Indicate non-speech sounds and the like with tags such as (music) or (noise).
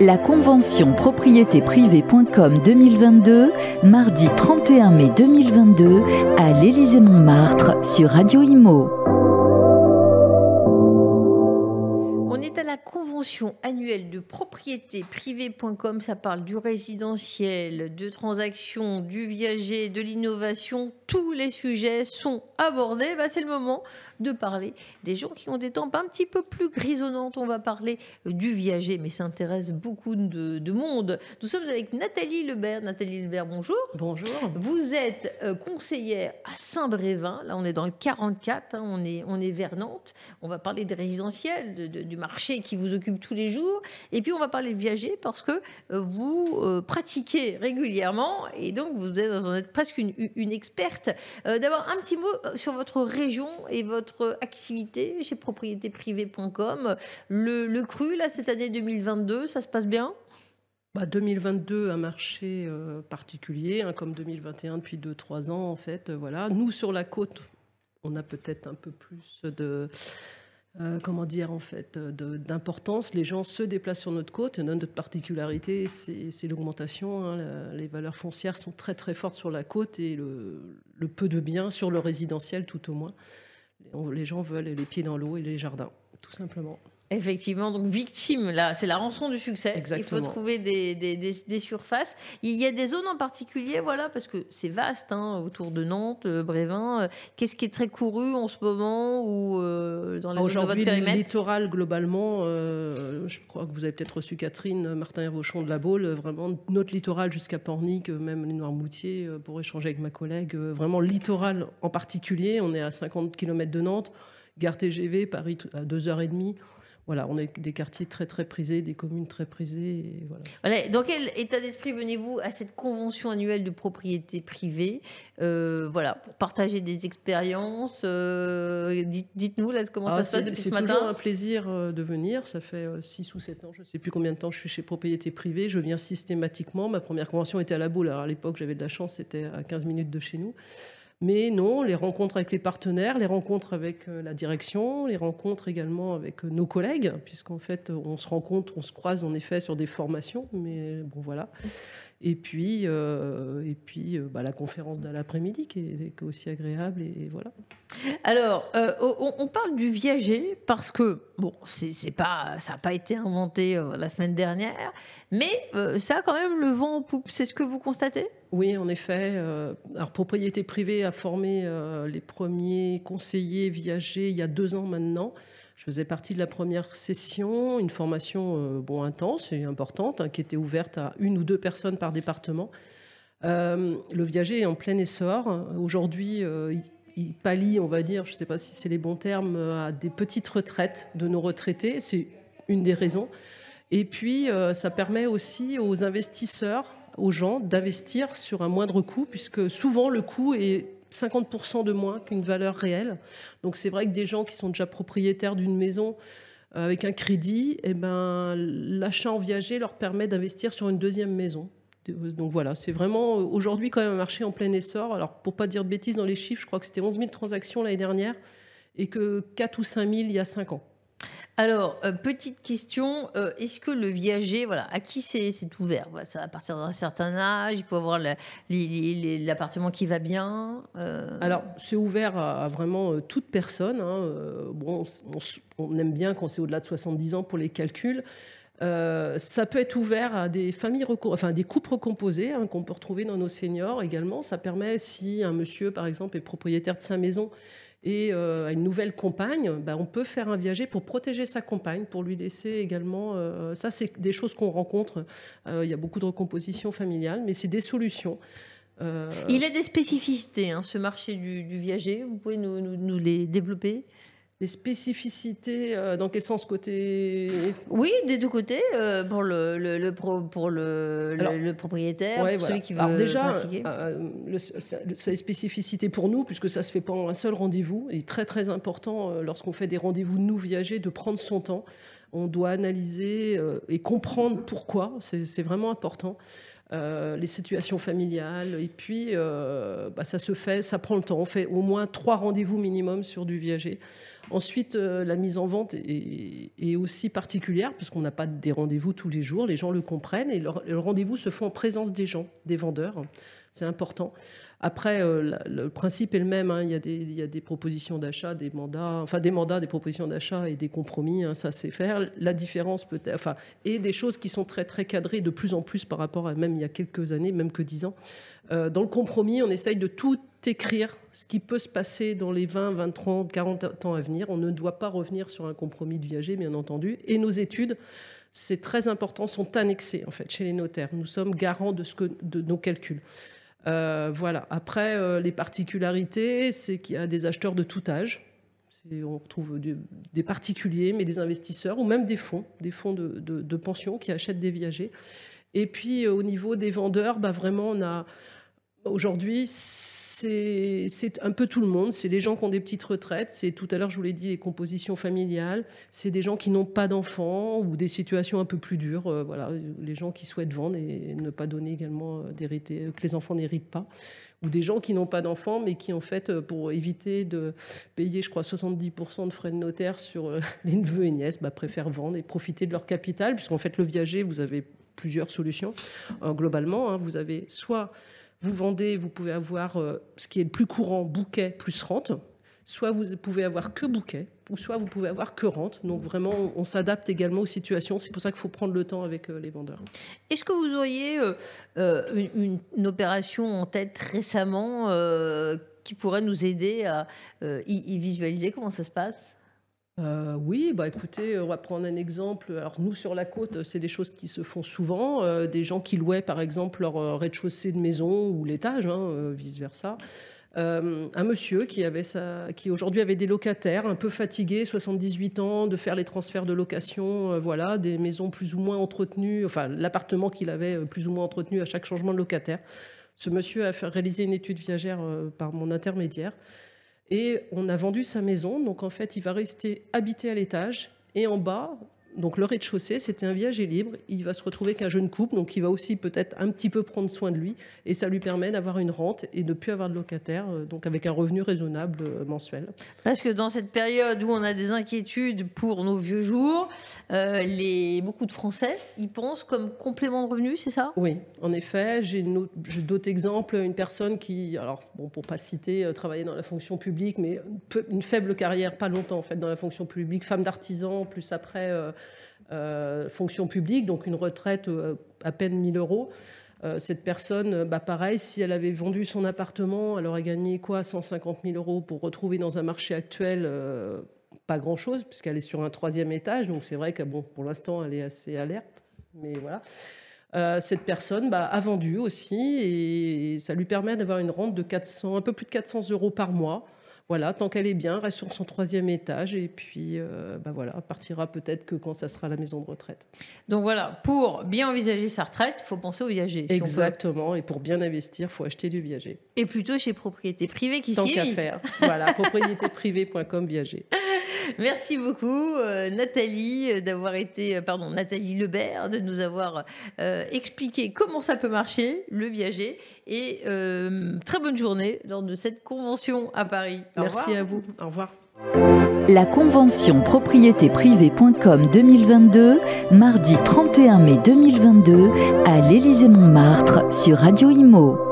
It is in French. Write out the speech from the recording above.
La convention propriétéprivée.com 2022, mardi 31 mai 2022, à l'Élysée-Montmartre sur Radio Imo. On est à la convention annuelle de propriété privée.com. Ça parle du résidentiel, de transactions, du viager, de l'innovation. Tous les sujets sont abordés. Bah, c'est le moment de parler des gens qui ont des tempes un petit peu plus grisonnantes. On va parler du viager, mais ça intéresse beaucoup de, monde. Nous sommes avec Nathalie Lebert. Nathalie Lebert, bonjour. Bonjour. Vous êtes euh, conseillère à Saint-Brévin. Là, on est dans le 44. Hein. on, est, on est vers Nantes. On va parler des résidentiels, du marché qui vous occupe tous les jours. Et puis, on va parler de viager parce que euh, vous euh, pratiquez régulièrement et donc vous vous êtes presque une, experte. D'abord, un petit mot sur votre région et votre activité chez propriétéprivée.com. Le, cru, là, cette année 2022, ça se passe bien? Bah 2022, un marché euh, particulier, hein, comme 2021 depuis 2-3 ans, en fait. Euh, voilà. Nous, sur la côte, on a peut-être un peu plus de. Euh, comment dire, en fait, d'importance. Les gens se déplacent sur notre côte. notre particularité, c'est l'augmentation. Hein. les valeurs foncières sont très, très fortes sur la côte et le, le peu de biens sur le résidentiel, tout au moins les gens veulent les pieds dans l'eau et les jardins, tout simplement. Effectivement, donc victime, là, c'est la rançon du succès. Exactement. Il faut trouver des, des, surfaces. Il y a des zones en particulier, voilà, parce que c'est vaste, hein, autour de Nantes, euh, Brévin. Euh, qu'est-ce qui est très couru en ce moment ou euh, dans les zones de votre périmètre le littoral, globalement, je crois que vous avez peut-être reçu Catherine Martin Rochon de la Baule, vraiment notre littoral jusqu'à Pornic, même les Noirmoutiers, pour échanger avec ma collègue. vraiment, le littoral en particulier, on est à 50 km de Nantes, gare TGV, Paris à 2h30 voilà, on est des quartiers très très prisés, des communes très prisées. voilà. Dans quel état d'esprit venez-vous à cette convention annuelle de propriété privée euh, Voilà, pour partager des expériences. Euh, dites, nous là comment ça se passe depuis ce matin. C'est toujours un plaisir euh, de venir. Ça fait 6 ou 7 ans, je ne sais plus combien de temps je suis chez propriété privée. Je viens systématiquement. Ma première convention était à la boule. Alors à l'époque, j'avais de la chance, c'était à 15 minutes de chez nous. Mais non, les rencontres avec les partenaires, les rencontres avec euh, la direction, les rencontres également avec euh, nos collègues, puisqu'en fait, on se rencontre, on se croise en effet sur des formations, mais bon, voilà. Et puis, euh, et puis bah, la conférence de l'après-midi qui est, aussi agréable, et, voilà. Alors, on, parle du viager parce que, bon, c'est pas, ça n'a pas été inventé la semaine dernière, mais ça a quand même le vent en poupe. C'est ce que vous constatez? Oui, en effet. Euh, alors, Propriété privée a formé euh, les premiers conseillers viagers il y a deux ans maintenant. Je faisais partie de la première session, une formation euh, bon, intense et importante, hein, qui était ouverte à une ou deux personnes par département. le viager est en plein essor. Aujourd'hui, il pallie, on va dire, je ne sais pas si c'est les bons termes, à des petites retraites de nos retraités. C'est une des raisons. Et puis, ça permet aussi aux investisseurs aux gens d'investir sur un moindre coût, puisque souvent le coût est 50% de moins qu'une valeur réelle. Donc c'est vrai que des gens qui sont déjà propriétaires d'une maison euh, avec un crédit, eh ben, l'achat en viager leur permet d'investir sur une deuxième maison. Donc voilà, c'est vraiment aujourd'hui quand même un marché en plein essor. Alors pour pas dire de bêtises dans les chiffres, je crois que c'était 11 000 transactions l'année dernière et que 4 ou 5 000 il y a 5 ans. Alors, euh, petite question, euh, est-ce que le viager, voilà, à qui c'est ouvert? Ça à partir d'un certain âge, il faut avoir l'appartement qui va bien euh? Alors, c'est ouvert à, vraiment toute personne. Hein, bon, on, aime bien quand c'est au-delà de 70 ans pour les calculs. Ça peut être ouvert à des familles, enfin des couples recomposés hein, qu'on peut retrouver dans nos seniors également. Ça permet, si un monsieur, par exemple, est propriétaire de sa maison et euh, à une nouvelle compagne, bah, on peut faire un viager pour protéger sa compagne, pour lui laisser également. Euh, ça, c'est des choses qu'on rencontre. Euh, il y a beaucoup de recomposition familiale, mais c'est des solutions. Il a des spécificités, hein, ce marché du, viager. Vous pouvez nous les développer? Les spécificités, euh, dans quel sens côté Oui, des deux côtés, euh, pour le, le, pour le, le, propriétaire, pour celui qui veut Alors déjà, euh, c'est spécificité pour nous, puisque ça se fait pas en un seul rendez-vous. Il est très très important lorsqu'on fait des rendez-vous de nous viager de prendre son temps. On doit analyser et comprendre pourquoi. C'est vraiment important. Euh, les situations familiales. Et puis, euh, bah, ça se fait, ça prend le temps. On fait au moins trois rendez-vous minimum sur du viager. Ensuite, euh, la mise en vente est, aussi particulière, puisqu'on n'a pas des rendez-vous tous les jours. Les gens le comprennent et le, rendez-vous se fait en présence des gens, des vendeurs. C'est important. Après, euh, le principe est le même. Hein. Il, y a des, propositions d'achat, des mandats, enfin des mandats, des propositions d'achat et des compromis. Hein, ça, c'est faire. La différence peut-être, enfin, et des choses qui sont très très cadrées de plus en plus par rapport à même il y a quelques années, même que dix ans. Euh, dans le compromis, on essaye de tout écrire, ce qui peut se passer dans les 20, 20, 30, 40 ans à venir. On ne doit pas revenir sur un compromis de viager, bien entendu. Et nos études c'est très important, sont annexées en fait chez les notaires. Nous sommes garants de, ce que, de nos calculs. Euh, voilà. Après, euh, les particularités, c'est qu'il y a des acheteurs de tout âge. On retrouve des particuliers, mais des investisseurs ou même des fonds, des fonds de, de, pension qui achètent des viagers. Et puis, euh, au niveau des vendeurs, bah, vraiment, on a Aujourd'hui, c'est un peu tout le monde. C'est les gens qui ont des petites retraites. C'est tout à l'heure, je vous l'ai dit, les compositions familiales. C'est des gens qui n'ont pas d'enfants ou des situations un peu plus dures. Euh, voilà, les gens qui souhaitent vendre et ne pas donner également euh, d'hériter, euh, que les enfants n'héritent pas. Ou des gens qui n'ont pas d'enfants, mais qui, en fait, pour éviter de payer, je crois, 70% de frais de notaire sur (laughs) les neveux et nièces, bah, préfèrent vendre et profiter de leur capital. Puisqu'en fait, le viager, vous avez plusieurs solutions. globalement, hein. vous avez soit vous vendez, vous pouvez avoir euh, ce qui est le plus courant, bouquet plus rente. Soit vous pouvez avoir que bouquet, ou soit vous pouvez avoir que rente. Donc vraiment, on s'adapte également aux situations. C'est pour ça qu'il faut prendre le temps avec euh, les vendeurs. Est-ce que vous auriez euh, une, opération en tête récemment qui pourrait nous aider à y visualiser comment ça se passe? Euh, oui, bah écoutez, on va prendre un exemple. Alors nous sur la côte, c'est des choses qui se font souvent. Euh, des gens qui louaient par exemple leur euh, rez-de-chaussée de maison ou l'étage, hein, vice versa. un monsieur qui avait qui aujourd'hui avait des locataires un peu fatigués, 78 ans, de faire les transferts de location, voilà, des maisons plus ou moins entretenues, enfin l'appartement qu'il avait plus ou moins entretenu à chaque changement de locataire. Ce monsieur a fait réaliser une étude viagère par mon intermédiaire. Et on a vendu sa maison, donc en fait, il va rester habité à l'étage. Et en bas, donc le rez-de-chaussée, c'était un viager libre. Il va se retrouver qu'un jeune couple, donc il va aussi peut-être un petit peu prendre soin de lui. Et ça lui permet d'avoir une rente et de ne plus avoir de locataire, euh, donc avec un revenu raisonnable euh, mensuel. Parce que dans cette période où on a des inquiétudes pour nos vieux jours, euh, les, beaucoup de Français y pensent comme complément de revenu, c'est ça? Oui, en effet. J'ai d'autres exemples. Une personne qui, alors bon, pour pas citer, travaillait dans la fonction publique, mais une faible carrière, pas longtemps en fait dans la fonction publique, femme d'artisan, plus après euh, fonction publique, donc une retraite euh, à peine 1000 euros. Euh, cette personne, bah pareil, si elle avait vendu son appartement, elle aurait gagné quoi 150 000 euros pour retrouver dans un marché actuel pas grand-chose, puisqu'elle est sur un troisième étage. Donc c'est vrai que bon, pour l'instant, elle est assez alerte. Mais voilà. cette personne bah, a vendu aussi et ça lui permet d'avoir une rente de 400, un peu plus de 400 euros par mois voilà, tant qu'elle est bien, reste sur son troisième étage et puis euh, bah voilà, partira peut-être que quand ça sera la maison de retraite. Donc voilà, pour bien envisager sa retraite, il faut penser au viager. Exactement, et pour bien investir, il faut acheter du viager. Et plutôt chez propriété privée qui Tant qu'à faire. voilà, propriétéprivée.com viager. Merci beaucoup, euh, Nathalie, euh, d'avoir été, euh, pardon, Nathalie Lebert, de nous avoir expliqué comment ça peut marcher, le viager. Et très bonne journée lors de cette convention à Paris. Merci à vous. Au revoir. La convention propriétéprivée.com 2022, mardi 31 mai 2022, à l'Élysée-Montmartre sur Radio Imo.